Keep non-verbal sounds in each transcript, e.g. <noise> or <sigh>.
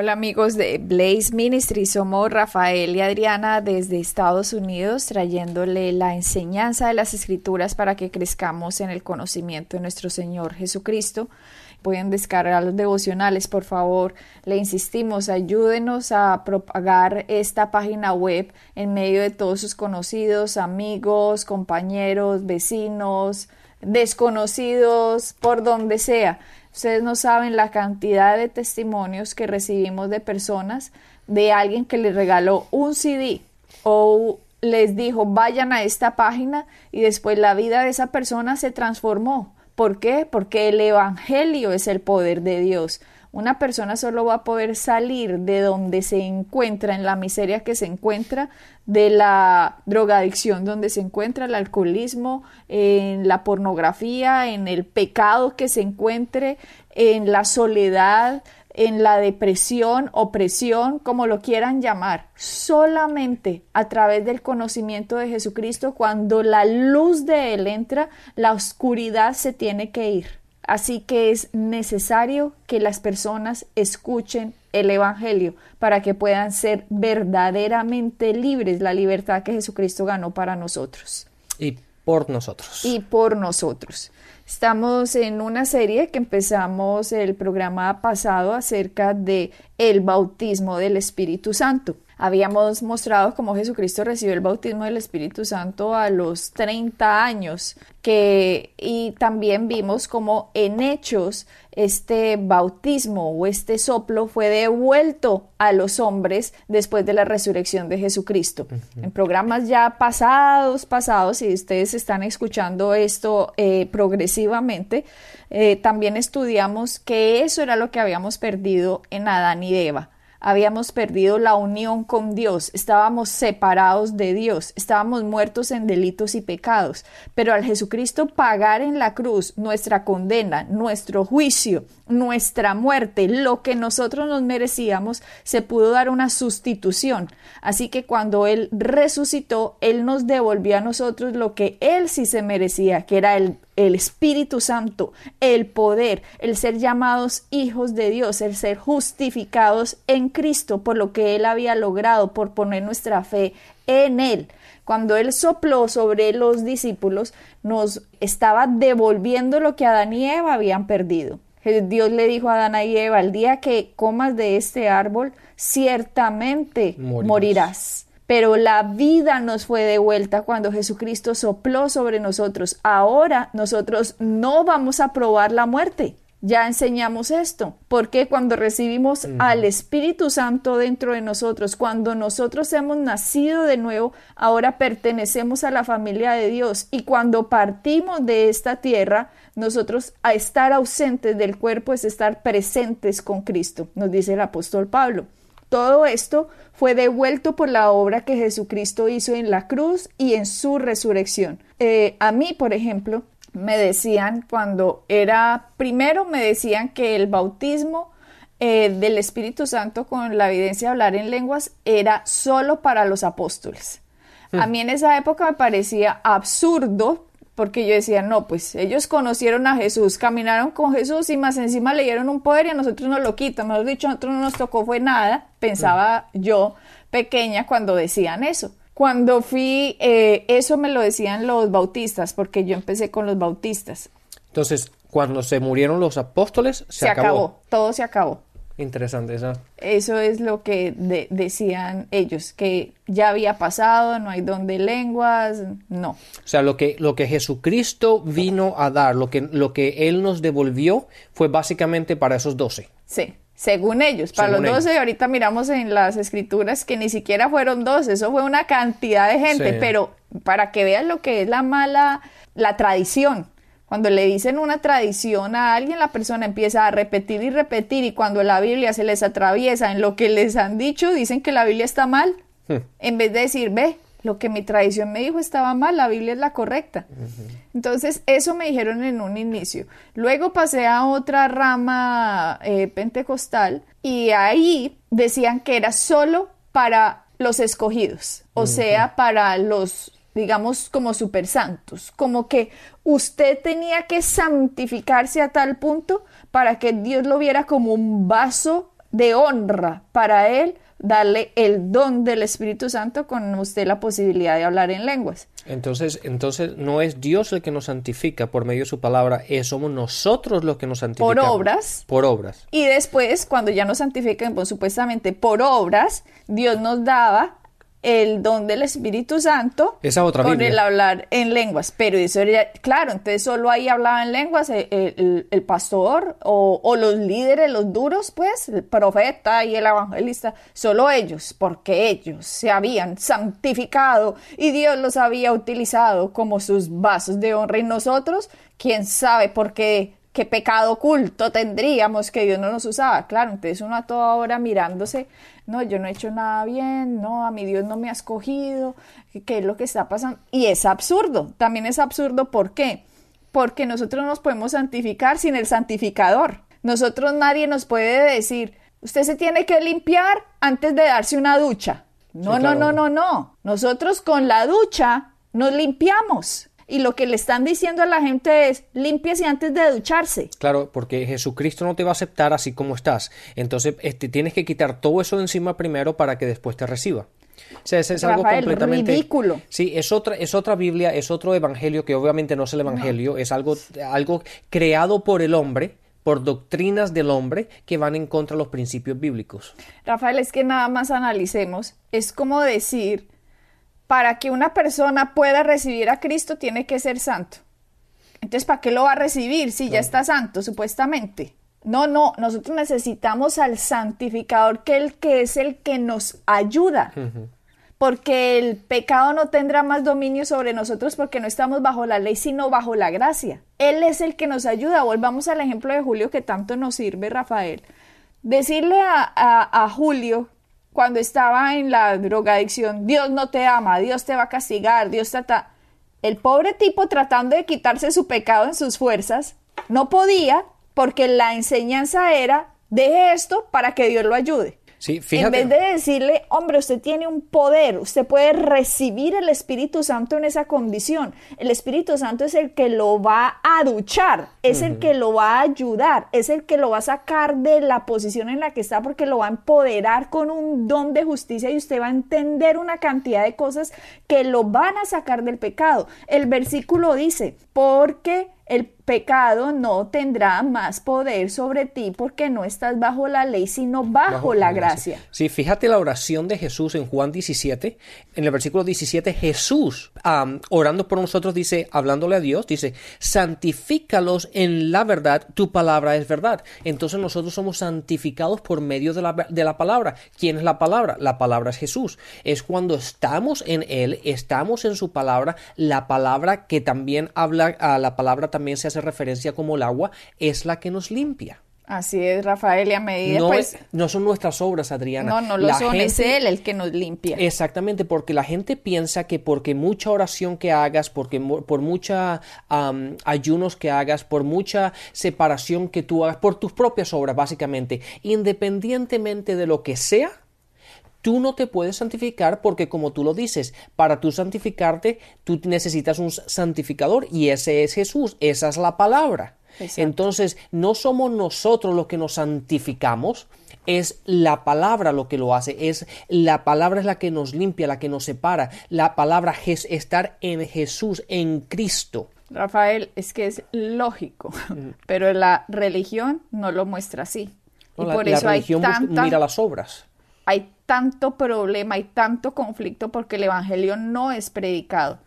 Hola amigos de Blaze Ministry, somos Rafael y Adriana desde Estados Unidos trayéndole la enseñanza de las escrituras para que crezcamos en el conocimiento de nuestro Señor Jesucristo. Pueden descargar los devocionales, por favor. Le insistimos, ayúdenos a propagar esta página web en medio de todos sus conocidos, amigos, compañeros, vecinos, desconocidos, por donde sea. Ustedes no saben la cantidad de testimonios que recibimos de personas, de alguien que les regaló un CD o les dijo vayan a esta página y después la vida de esa persona se transformó. ¿Por qué? Porque el Evangelio es el poder de Dios. Una persona solo va a poder salir de donde se encuentra, en la miseria que se encuentra, de la drogadicción donde se encuentra, el alcoholismo, en la pornografía, en el pecado que se encuentre, en la soledad, en la depresión, opresión, como lo quieran llamar, solamente a través del conocimiento de Jesucristo, cuando la luz de Él entra, la oscuridad se tiene que ir. Así que es necesario que las personas escuchen el Evangelio para que puedan ser verdaderamente libres, la libertad que Jesucristo ganó para nosotros. Y por nosotros. Y por nosotros. Estamos en una serie que empezamos el programa pasado acerca de el bautismo del Espíritu Santo. Habíamos mostrado cómo Jesucristo recibió el bautismo del Espíritu Santo a los 30 años, que y también vimos cómo en hechos este bautismo o este soplo fue devuelto a los hombres después de la resurrección de Jesucristo. En programas ya pasados, pasados, y ustedes están escuchando esto eh, progresivamente, eh, también estudiamos que eso era lo que habíamos perdido en Adán y Eva habíamos perdido la unión con Dios, estábamos separados de Dios, estábamos muertos en delitos y pecados, pero al Jesucristo pagar en la cruz nuestra condena, nuestro juicio, nuestra muerte, lo que nosotros nos merecíamos, se pudo dar una sustitución. Así que cuando Él resucitó, Él nos devolvió a nosotros lo que Él sí se merecía, que era el el Espíritu Santo, el poder, el ser llamados hijos de Dios, el ser justificados en Cristo por lo que Él había logrado, por poner nuestra fe en Él. Cuando Él sopló sobre los discípulos, nos estaba devolviendo lo que Adán y Eva habían perdido. Dios le dijo a Adán y Eva, el día que comas de este árbol, ciertamente morirás pero la vida nos fue devuelta cuando Jesucristo sopló sobre nosotros. Ahora nosotros no vamos a probar la muerte. Ya enseñamos esto, porque cuando recibimos al Espíritu Santo dentro de nosotros, cuando nosotros hemos nacido de nuevo, ahora pertenecemos a la familia de Dios y cuando partimos de esta tierra, nosotros a estar ausentes del cuerpo es estar presentes con Cristo, nos dice el apóstol Pablo. Todo esto fue devuelto por la obra que Jesucristo hizo en la cruz y en su resurrección. Eh, a mí, por ejemplo, me decían cuando era, primero me decían que el bautismo eh, del Espíritu Santo con la evidencia de hablar en lenguas era solo para los apóstoles. A hmm. mí en esa época me parecía absurdo porque yo decía, no, pues ellos conocieron a Jesús, caminaron con Jesús y más encima le dieron un poder y a nosotros nos lo quitan. Mejor dicho, a nosotros no nos tocó fue nada, pensaba yo pequeña cuando decían eso. Cuando fui, eh, eso me lo decían los bautistas, porque yo empecé con los bautistas. Entonces, cuando se murieron los apóstoles, se, se acabó. Todo se acabó. Interesante eso. Eso es lo que decían ellos, que ya había pasado, no hay don de lenguas, no. O sea, lo que, lo que Jesucristo vino a dar, lo que, lo que Él nos devolvió, fue básicamente para esos doce. Sí, según ellos. Para los doce, ahorita miramos en las escrituras que ni siquiera fueron doce, eso fue una cantidad de gente, pero para que vean lo que es la mala, la tradición. Cuando le dicen una tradición a alguien, la persona empieza a repetir y repetir y cuando la Biblia se les atraviesa en lo que les han dicho, dicen que la Biblia está mal. Hmm. En vez de decir, ve, lo que mi tradición me dijo estaba mal, la Biblia es la correcta. Entonces, eso me dijeron en un inicio. Luego pasé a otra rama eh, pentecostal y ahí decían que era solo para los escogidos, o sea, para los digamos, como super santos, como que usted tenía que santificarse a tal punto para que Dios lo viera como un vaso de honra para él darle el don del Espíritu Santo con usted la posibilidad de hablar en lenguas. Entonces, entonces no es Dios el que nos santifica por medio de su palabra, es somos nosotros los que nos santificamos. Por obras. Por obras. Y después, cuando ya nos santifican, pues, supuestamente por obras, Dios nos daba el don del Espíritu Santo Esa otra con Biblia. el hablar en lenguas. Pero eso era, claro, entonces solo ahí hablaba en lenguas el, el- el pastor o, o los líderes, los duros, pues, el profeta y el evangelista, solo ellos, porque ellos se habían santificado y Dios los había utilizado como sus vasos de honra. Y nosotros, quién sabe por qué. ¿Qué pecado oculto tendríamos que Dios no nos usaba? Claro, entonces uno a toda hora mirándose, no, yo no he hecho nada bien, no, a mi Dios no me ha escogido, ¿qué es lo que está pasando? Y es absurdo, también es absurdo, ¿por qué? Porque nosotros no nos podemos santificar sin el santificador. Nosotros nadie nos puede decir, usted se tiene que limpiar antes de darse una ducha. No, Sí, no, no, no, no. Nosotros con la ducha nos limpiamos. Y lo que le están diciendo a la gente es, límpiese antes de ducharse. Claro, porque Jesucristo no te va a aceptar así como estás. Entonces, este, tienes que quitar todo eso de encima primero para que después te reciba. O sea, ese es algo completamente ridículo. Sí, es otra, es otra Biblia, es otro evangelio que obviamente no es el evangelio, es algo, algo creado por el hombre, por doctrinas del hombre que van en contra de los principios bíblicos. Rafael, es que nada más analicemos. Es como decir, para que una persona pueda recibir a Cristo tiene que ser santo. Entonces, ¿para qué lo va a recibir si ya está santo, supuestamente? No, no, nosotros necesitamos al santificador, que, el, que es el que nos ayuda. Porque el pecado no tendrá más dominio sobre nosotros porque no estamos bajo la ley, sino bajo la gracia. Él es el que nos ayuda. Volvamos al ejemplo de Julio que tanto nos sirve, Rafael. Decirle a, a- a Julio cuando estaba en la drogadicción, Dios no te ama, Dios te va a castigar, Dios te... ta-". El pobre tipo tratando de quitarse su pecado en sus fuerzas, no podía porque la enseñanza era, deje esto para que Dios lo ayude. Sí, En vez de decirle, hombre, usted tiene un poder, usted puede recibir el Espíritu Santo en esa condición. El Espíritu Santo es el que lo va a duchar, es el que lo va a ayudar, es el que lo va a sacar de la posición en la que está porque lo va a empoderar con un don de justicia y usted va a entender una cantidad de cosas que lo van a sacar del pecado. El versículo dice, porque el pecado no tendrá más poder sobre ti porque no estás bajo la ley, sino bajo, la gracia. Sí, fíjate la oración de Jesús en Juan 17. En el versículo 17, Jesús, orando por nosotros, dice, hablándole a Dios, dice, santifícalos en la verdad, tu palabra es verdad. Entonces nosotros somos santificados por medio de la, de la palabra. ¿Quién es la palabra? La palabra es Jesús. Es cuando estamos en Él, estamos en su palabra, la palabra que también habla, a la palabra también se hace referencia como el agua, es la que nos limpia. Así es, Rafael, y a medida, No, pues, es- no son nuestras obras, Adriana. no, no lo La son, es gente- Él el que nos limpia. Exactamente, porque la gente piensa que porque mucha oración que hagas, porque por mucha ayunos que hagas, por mucha separación que tú hagas, por tus propias obras, básicamente, independientemente de lo que sea, tú no te puedes santificar porque como tú lo dices, para tú santificarte, tú necesitas un santificador y ese es Jesús, esa es la palabra. Exacto. Entonces, no somos nosotros los que nos santificamos, es la palabra lo que lo hace, es la palabra es la que nos limpia, la que nos separa, la palabra es estar en Jesús, en Cristo. Rafael, es que es lógico, pero la religión no lo muestra así. ¿no? Y La, por la eso hay religión tanta, mira las obras. hay tanto problema, hay tanto conflicto porque el Evangelio no es predicado.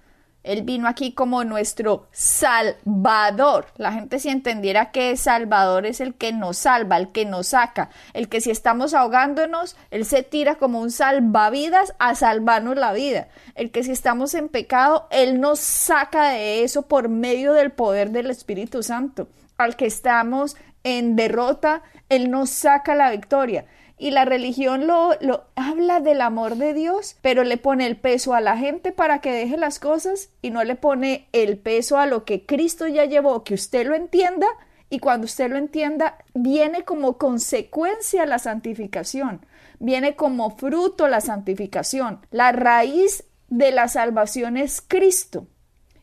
Él vino aquí como nuestro Salvador. La gente si entendiera que Salvador es el que nos salva, el que nos saca, el que si estamos ahogándonos, Él se tira como un salvavidas a salvarnos la vida. El que si estamos en pecado, Él nos saca de eso por medio del poder del Espíritu Santo. Al que estamos en derrota, Él nos saca la victoria. Y la religión lo, lo habla del amor de Dios, pero le pone el peso a la gente para que deje las cosas y no le pone el peso a lo que Cristo ya llevó, que usted lo entienda y cuando usted lo entienda, viene como consecuencia la santificación, viene como fruto la santificación. La raíz de la salvación es Cristo.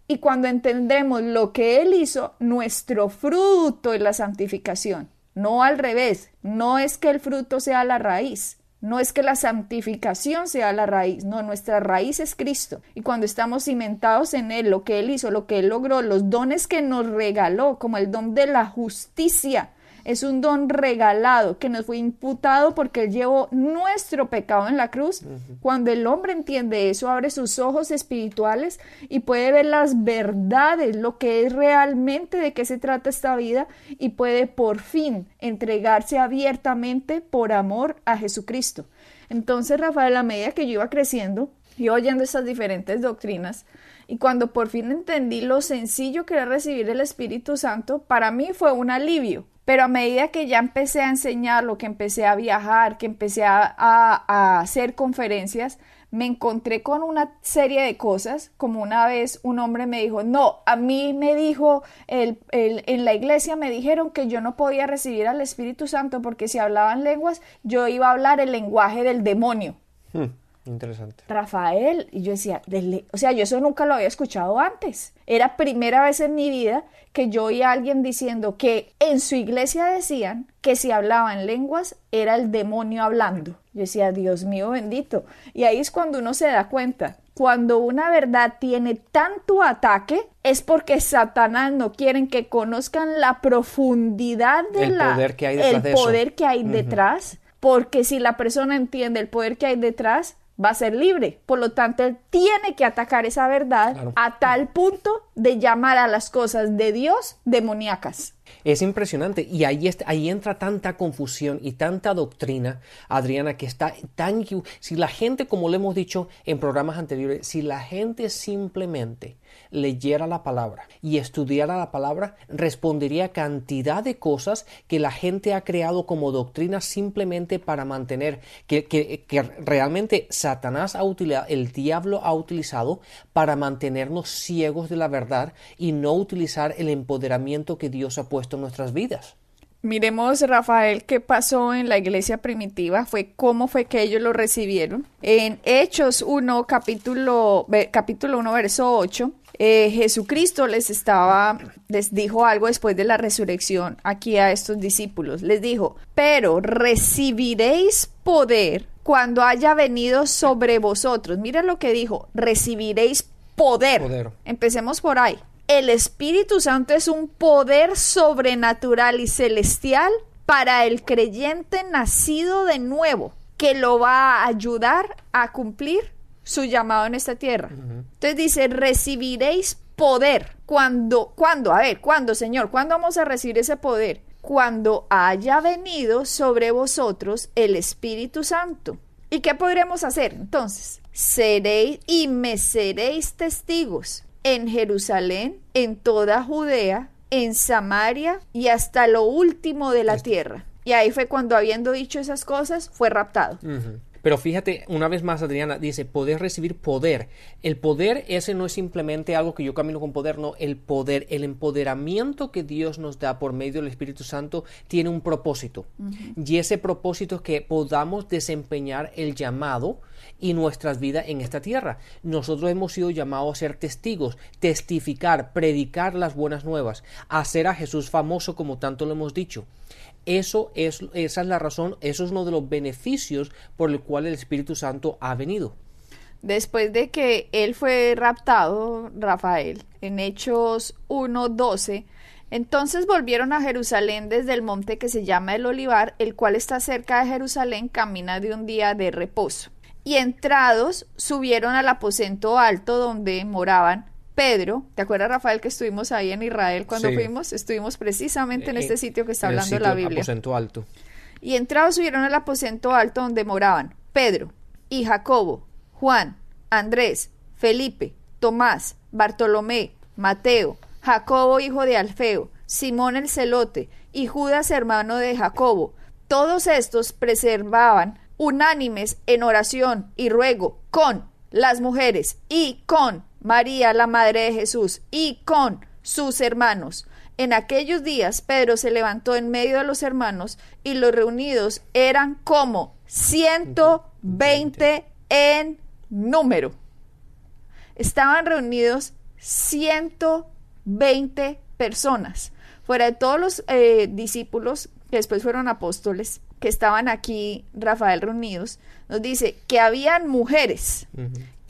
Y cuando entendemos lo que Él hizo, nuestro fruto es la santificación. No al revés, no es que el fruto sea la raíz, no es que la santificación sea la raíz, no, nuestra raíz es Cristo. Y cuando estamos cimentados en Él, lo que Él hizo, lo que Él logró, los dones que nos regaló, como el don de la justicia, es un don regalado que nos fue imputado porque Él llevó nuestro pecado en la cruz. Cuando el hombre entiende eso, abre sus ojos espirituales y puede ver las verdades, lo que es realmente de qué se trata esta vida y puede por fin entregarse abiertamente por amor a Jesucristo. Entonces, Rafael, a medida que yo iba creciendo, y oyendo estas diferentes doctrinas, y cuando por fin entendí lo sencillo que era recibir el Espíritu Santo, para mí fue un alivio, pero a medida que ya empecé a enseñarlo, que empecé a viajar, que empecé a, hacer conferencias, me encontré con una serie de cosas, como una vez un hombre me dijo, no, a mí me dijo, el, en la iglesia me dijeron que yo no podía recibir al Espíritu Santo porque si hablaban lenguas, yo iba a hablar el lenguaje del demonio. Hmm. Interesante. Rafael, y yo decía, o sea, yo eso nunca lo había escuchado antes. Era primera vez en mi vida que yo oía a alguien diciendo que en su iglesia decían que si hablaban lenguas era el demonio hablando. Yo decía, Dios mío bendito. Y ahí es cuando uno se da cuenta. Cuando una verdad tiene tanto ataque es porque Satanás no quieren que conozcan la profundidad del poder que hay detrás. El poder que hay detrás. Porque si la persona entiende el poder que hay detrás, va a ser libre. Por lo tanto, él tiene que atacar esa verdad a tal punto de llamar a las cosas de Dios demoníacas. Es impresionante. Y ahí, ahí entra tanta confusión y tanta doctrina, Adriana, que está tan... Si la gente, como lo hemos dicho en programas anteriores, si la gente simplemente leyera la palabra y estudiara la palabra, respondería cantidad de cosas que la gente ha creado como doctrina simplemente para mantener, que, que realmente Satanás ha utilizado, el diablo ha utilizado para mantenernos ciegos de la verdad y no utilizar el empoderamiento que Dios ha puesto en nuestras vidas. Miremos, Rafael, qué pasó en la iglesia primitiva, fue cómo fue que ellos lo recibieron. En Hechos 1, capítulo, capítulo 1, verso 8, eh, Jesucristo les estaba, les dijo algo después de la resurrección aquí a estos discípulos. Les dijo, pero recibiréis poder cuando haya venido sobre vosotros. Mira lo que dijo, recibiréis poder. poder. Empecemos por ahí el Espíritu Santo es un poder sobrenatural y celestial para el creyente nacido de nuevo, que lo va a ayudar a cumplir su llamado en esta tierra. Entonces dice, recibiréis poder. Cuando, cuando, a ver, ¿cuándo, Señor? ¿Cuándo vamos a recibir ese poder? Cuando haya venido sobre vosotros el Espíritu Santo. ¿Y qué podremos hacer? Entonces, seréis y me seréis testigos en Jerusalén, en toda Judea, en Samaria y hasta lo último de la tierra. Y ahí fue cuando, habiendo dicho esas cosas, fue raptado. Pero fíjate, una vez más, Adriana, dice, poder recibir poder. El poder ese no es simplemente algo que yo camino con poder, no, el poder, el empoderamiento que Dios nos da por medio del Espíritu Santo tiene un propósito. Y ese propósito es que podamos desempeñar el llamado y nuestras vidas en esta tierra. Nosotros hemos sido llamados a ser testigos, testificar, predicar las buenas nuevas, hacer a Jesús famoso como tanto lo hemos dicho. Eso es, esa es la razón, eso es uno de los beneficios por el cual el Espíritu Santo ha venido. Después de que él fue raptado, Rafael, en Hechos 1.12, entonces volvieron a Jerusalén desde el monte que se llama el Olivar, el cual está cerca de Jerusalén, camina de un día de reposo. Y entrados subieron al aposento alto donde moraban Pedro, ¿te acuerdas Rafael que estuvimos ahí en Israel cuando fuimos? Estuvimos precisamente en este sitio que está hablando la Biblia. Aposento alto. Y entrados subieron al aposento alto donde moraban Pedro y Jacobo, Juan, Andrés, Felipe, Tomás, Bartolomé, Mateo, Jacobo hijo de Alfeo, Simón el celote y Judas hermano de Jacobo, Todos estos preservaban unánimes en oración y ruego con las mujeres y con María, la Madre de Jesús, y con sus hermanos. En aquellos días Pedro se levantó en medio de los hermanos y los reunidos eran como 120 en número. Estaban reunidos 120 personas, fuera de todos los eh, discípulos que después fueron apóstoles, que estaban aquí, Rafael, reunidos, nos dice que habían mujeres,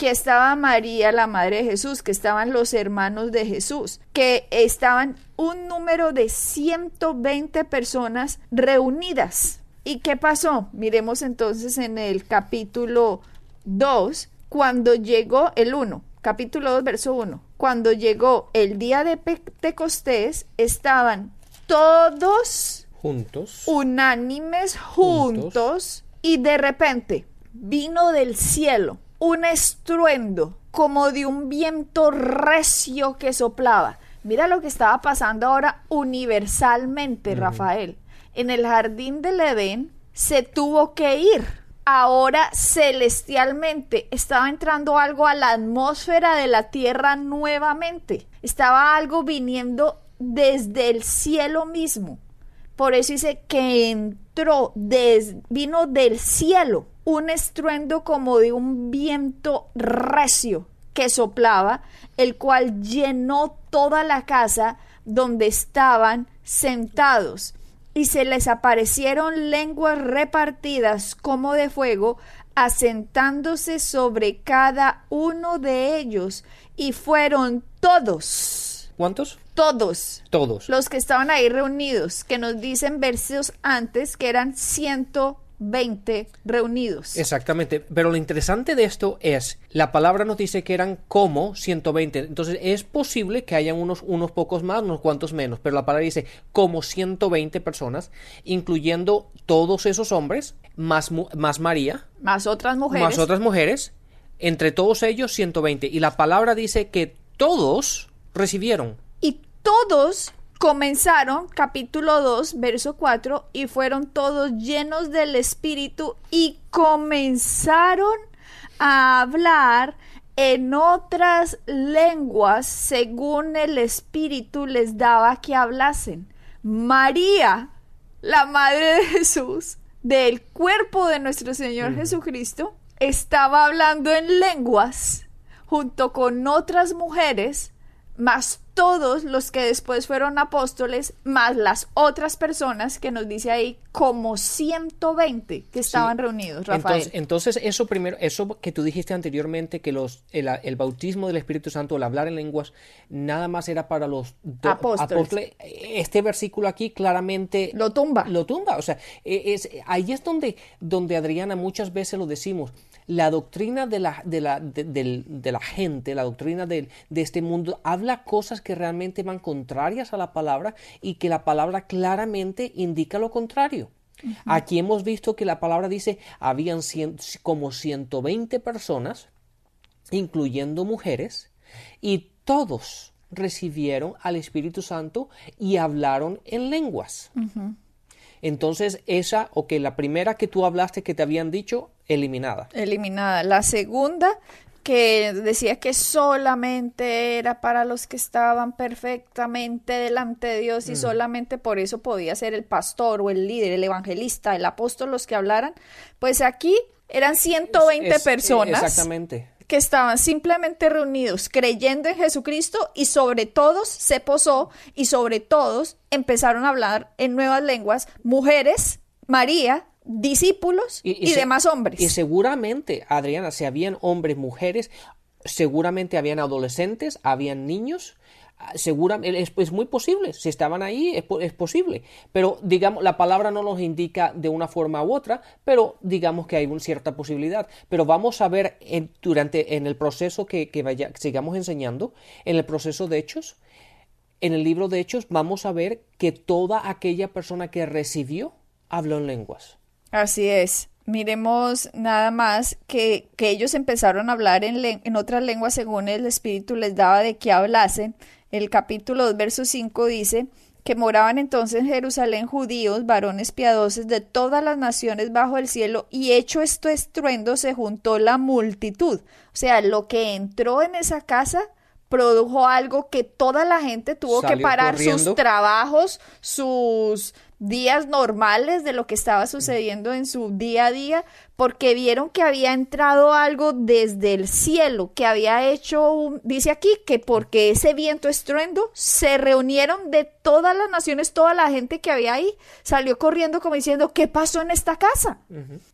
que estaba María, la madre de Jesús, que estaban los hermanos de Jesús, que estaban un número de 120 personas reunidas. ¿Y qué pasó? Miremos entonces en el capítulo 2, cuando llegó el 1, capítulo 2, verso 1. Cuando llegó el día de Pentecostés, estaban todos juntos, unánimes juntos, y de repente vino del cielo un estruendo como de un viento recio que soplaba. Mira lo que estaba pasando ahora universalmente, Rafael. En el jardín del Edén se tuvo que ir. Ahora celestialmente estaba entrando algo a la atmósfera de la tierra nuevamente. Estaba algo viniendo desde el cielo mismo. Por eso dice que entró, vino del cielo un estruendo como de un viento recio que soplaba, el cual llenó toda la casa donde estaban sentados. Y se les aparecieron lenguas repartidas como de fuego, asentándose sobre cada uno de ellos, y fueron todos. ¿Cuántos? Todos. Todos. Los que estaban ahí reunidos, que nos dicen versos antes que eran 120 reunidos. Exactamente. Pero lo interesante de esto es, la palabra nos dice que eran como 120. Entonces es posible que hayan unos, unos pocos más, unos cuantos menos. Pero la palabra dice como 120 personas, incluyendo todos esos hombres, más, más María. Más otras mujeres. Más otras mujeres. Entre todos ellos 120. Y la palabra dice que todos recibieron todos comenzaron, capítulo 2, verso 4, y fueron todos llenos del Espíritu y comenzaron a hablar en otras lenguas según el Espíritu les daba que hablasen. María, la Madre de Jesús, del cuerpo de nuestro Señor Jesucristo, estaba hablando en lenguas junto con otras mujeres más todos los que después fueron apóstoles, más las otras personas que nos dice ahí como 120 que estaban reunidos, Rafael. Entonces, eso primero, eso que tú dijiste anteriormente, que los, el, bautismo del Espíritu Santo, el hablar en lenguas, nada más era para los apóstoles. Este versículo aquí claramente lo tumba. Lo tumba. O sea, e, es, ahí es donde, donde Adriana muchas veces lo decimos la doctrina de la, de la, de, la gente, la doctrina de, este mundo, habla cosas que realmente van contrarias a la palabra y que la palabra claramente indica lo contrario. Aquí hemos visto que la palabra dice, habían como 120 personas, incluyendo mujeres, y todos recibieron al Espíritu Santo y hablaron en lenguas. Entonces, esa, o que la primera que tú hablaste que te habían dicho, eliminada. Eliminada. La segunda, que decía que solamente era para los que estaban perfectamente delante de Dios y mm. solamente por eso podía ser el pastor o el líder, el evangelista, el apóstol los que hablaran. Pues aquí eran 120 personas. Exactamente que estaban simplemente reunidos creyendo en Jesucristo y sobre todos se posó y sobre todos empezaron a hablar en nuevas lenguas mujeres, María, discípulos y, demás hombres. Y seguramente, Adriana, si habían hombres, mujeres, seguramente habían adolescentes, habían niños, seguramente es, muy posible, si estaban ahí es, posible, pero digamos, la palabra no nos indica de una forma u otra, pero digamos que hay una cierta posibilidad. Pero vamos a ver en, durante en el proceso que, vaya, sigamos enseñando, en el proceso de hechos, en el libro de hechos vamos a ver que toda aquella persona que recibió habló en lenguas. Así es. Miremos nada más que, que ellos empezaron a hablar en, en otras lenguas según el Espíritu les daba de que hablasen el capítulo 2, verso 5 dice, que moraban entonces en Jerusalén judíos, varones piadosos de todas las naciones bajo el cielo, y hecho esto estruendo se juntó la multitud. O sea, lo que entró en esa casa produjo algo que toda la gente tuvo que parar sus trabajos, sus días normales de lo que estaba sucediendo en su día a día, porque vieron que había entrado algo desde el cielo, que había hecho, un, dice aquí, que porque ese viento estruendo, se reunieron de todas las naciones, toda la gente que había ahí, salió corriendo como diciendo, ¿qué pasó en esta casa?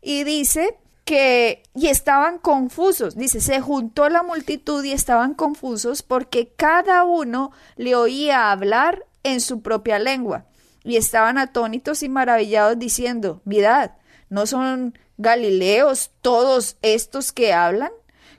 Y dice que y estaban confusos. Dice, se juntó la multitud y estaban confusos porque cada uno le oía hablar en su propia lengua y estaban atónitos y maravillados diciendo, mirad, ¿no son Galileos todos estos que hablan?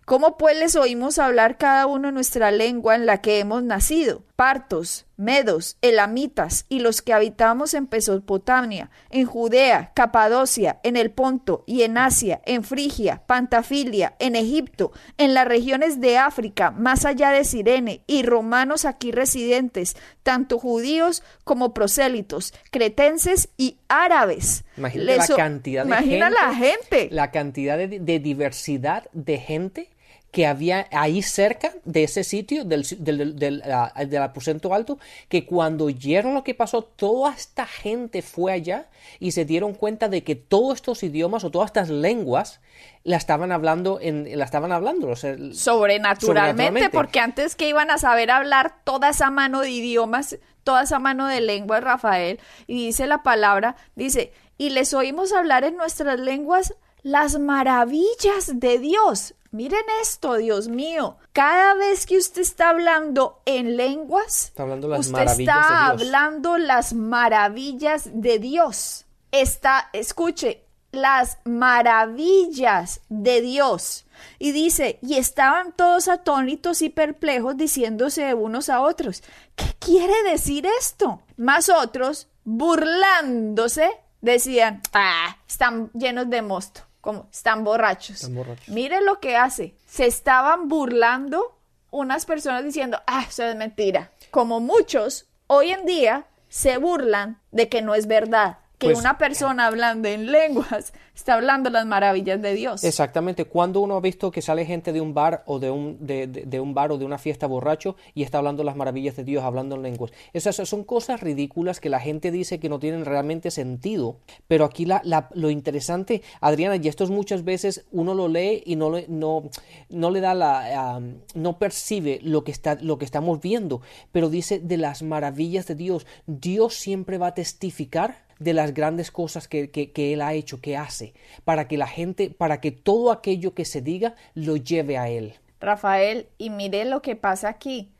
¿Cómo pues les oímos hablar cada uno nuestra lengua en la que hemos nacido? Partos, medos, elamitas y los que habitamos en Mesopotamia, en Judea, Capadocia, en el Ponto y en Asia, en Frigia, Pantafilia, en Egipto, en las regiones de África, más allá de Sirene, y romanos aquí residentes, tanto judíos como prosélitos, cretenses y árabes. Imagínate la cantidad de imagina gente, la gente. La cantidad de, de diversidad de gente que había ahí cerca de ese sitio, del, del, aposento alto, que cuando oyeron lo que pasó, toda esta gente fue allá y se dieron cuenta de que todos estos idiomas o todas estas lenguas la estaban hablando, en, la estaban hablando. sobrenaturalmente, porque antes que iban a saber hablar toda esa mano de idiomas, toda esa mano de lenguas, Rafael, y dice la palabra, dice, y les oímos hablar en nuestras lenguas las maravillas de Dios. Miren esto, Dios mío. Cada vez que usted está hablando en lenguas, usted está hablando las maravillas de Dios. Está, escuche, las maravillas de Dios. Y dice, y estaban todos atónitos y perplejos diciéndose unos a otros, ¿qué quiere decir esto? Más otros, burlándose, decían, ah, están llenos de mosto como están borrachos. Mire lo que hace. Se estaban burlando unas personas diciendo, ah, eso es mentira. Como muchos hoy en día se burlan de que no es verdad que pues, una persona hablando en lenguas <laughs> está hablando las maravillas de Dios. Exactamente. Cuando uno ha visto que sale gente de un bar o de un, de, un bar o de una fiesta borracho y está hablando las maravillas de Dios, hablando en lenguas. Esas son cosas ridículas que la gente dice que no tienen realmente sentido. Pero aquí la, lo interesante, Adriana, y esto es muchas veces uno lo lee y no, no, no le da la, no percibe lo que, está, lo que estamos viendo, pero dice de las maravillas de Dios. Dios siempre va a testificar de las grandes cosas que, Él ha hecho, que hace, para que la gente, para que todo aquello que se diga lo lleve a Él. Rafael, y mire lo que pasa aquí.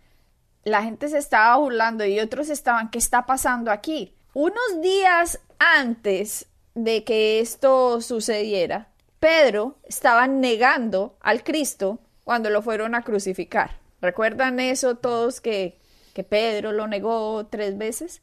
La gente se estaba burlando y otros estaban, ¿qué está pasando aquí? Unos días antes de que esto sucediera, Pedro estaba negando al Cristo cuando lo fueron a crucificar. ¿Recuerdan eso todos que, que Pedro lo negó tres veces?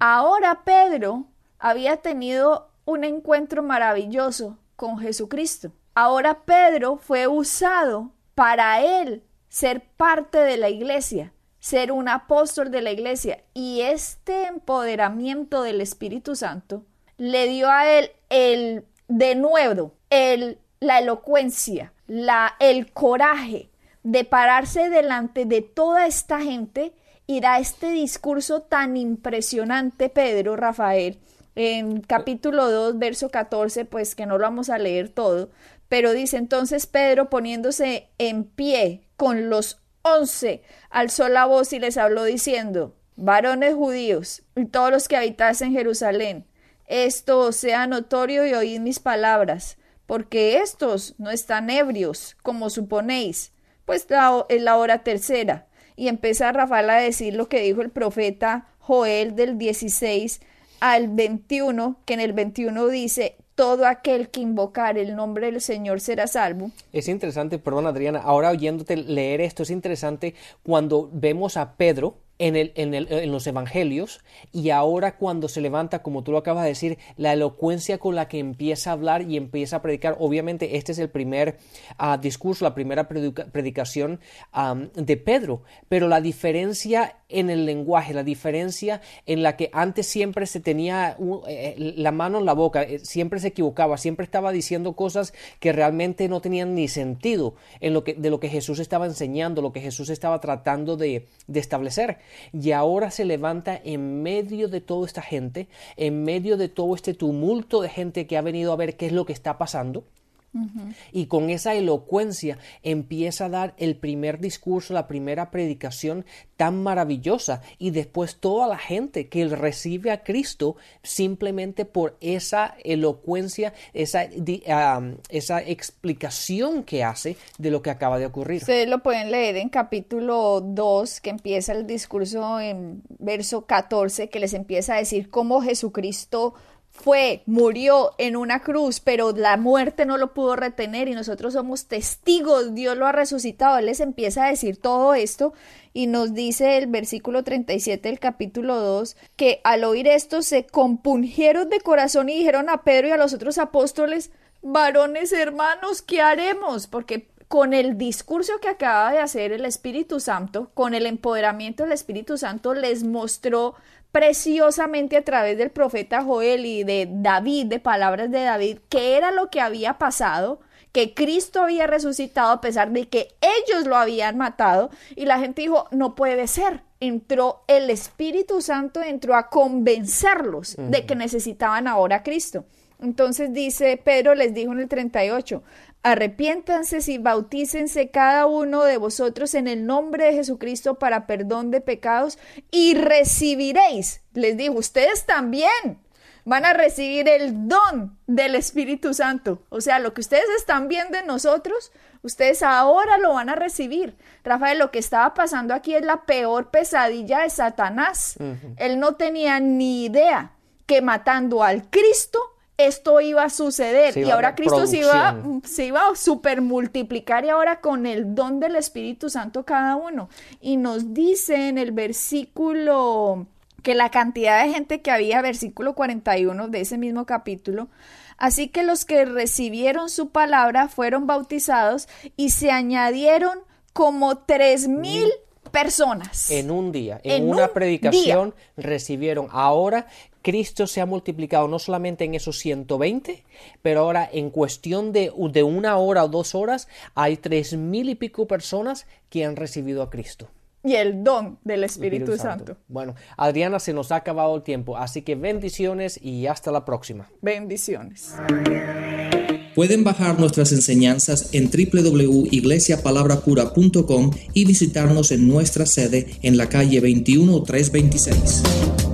Ahora Pedro había tenido un encuentro maravilloso con Jesucristo. Ahora Pedro fue usado para él ser parte de la iglesia, ser un apóstol de la iglesia. Y este empoderamiento del Espíritu Santo le dio a él el de nuevo, el, la elocuencia, la, el coraje de pararse delante de toda esta gente y da este discurso tan impresionante, Pedro Rafael, en capítulo 2, verso 14, pues que no lo vamos a leer todo, pero dice entonces Pedro poniéndose en pie con los once, alzó la voz y les habló diciendo, varones judíos y todos los que habitasen en Jerusalén, esto sea notorio y oíd mis palabras, porque estos no están ebrios, como suponéis, pues es la hora tercera. Y empieza Rafael a decir lo que dijo el profeta Joel del 16, al 21, que en el 21 dice, todo aquel que invocar el nombre del Señor será salvo. Es interesante, perdón Adriana, ahora oyéndote leer esto, es interesante cuando vemos a Pedro, en, el, en, el, los evangelios y ahora cuando se levanta, como tú lo acabas de decir, la elocuencia con la que empieza a hablar y empieza a predicar. Obviamente este es el primer uh, discurso, la primera predica predicación de Pedro, pero la diferencia en el lenguaje, la diferencia en la que antes siempre se tenía uh, eh, la mano en la boca, eh, siempre se equivocaba, siempre estaba diciendo cosas que realmente no tenían ni sentido en lo que, de lo que Jesús estaba enseñando, lo que Jesús estaba tratando de establecer y ahora se levanta en medio de toda esta gente, en medio de todo este tumulto de gente que ha venido a ver qué es lo que está pasando y con esa elocuencia empieza a dar el primer discurso, la primera predicación tan maravillosa y después toda la gente que recibe a Cristo simplemente por esa elocuencia, esa, esa explicación que hace de lo que acaba de ocurrir. Ustedes lo pueden leer en capítulo 2 que empieza el discurso en verso 14 que les empieza a decir cómo Jesucristo fue, murió en una cruz, pero la muerte no lo pudo retener y nosotros somos testigos, Dios lo ha resucitado. Él les empieza a decir todo esto y nos dice el versículo 37 del capítulo 2 que al oír esto se compungieron de corazón y dijeron a Pedro y a los otros apóstoles, varones hermanos, ¿qué haremos? Porque con el discurso que acaba de hacer el Espíritu Santo, con el empoderamiento del Espíritu Santo, les mostró preciosamente a través del profeta Joel y de David, de palabras de David, qué era lo que había pasado, que Cristo había resucitado a pesar de que ellos lo habían matado y la gente dijo, no puede ser. Entró el Espíritu Santo, entró a convencerlos de que necesitaban ahora a Cristo. Entonces dice Pedro les dijo en el 38, arrepiéntanse y bautícense cada uno de vosotros en el nombre de Jesucristo para perdón de pecados y recibiréis, les dijo, ustedes también van a recibir el don del Espíritu Santo. O sea, lo que ustedes están viendo en nosotros, ustedes ahora lo van a recibir. Rafael, lo que estaba pasando aquí es la peor pesadilla de Satanás. Él no tenía ni idea que matando al Cristo esto iba a suceder y ahora Cristo se iba, se iba a super multiplicar y ahora con el don del Espíritu Santo cada uno. Y nos dice en el versículo que la cantidad de gente que había, versículo 41 de ese mismo capítulo, así que los que recibieron su palabra fueron bautizados y se añadieron como tres mil personas. En un día, en, una predicación recibieron. Ahora Cristo se ha multiplicado no solamente en esos 120, pero ahora en cuestión de, de una hora o dos horas hay tres mil y pico personas que han recibido a Cristo y el don del Espíritu, Santo. Bueno, Adriana, se nos ha acabado el tiempo, así que bendiciones y hasta la próxima. Bendiciones. Pueden bajar nuestras enseñanzas en www.iglesiapalabracura.com y visitarnos en nuestra sede en la calle 21326.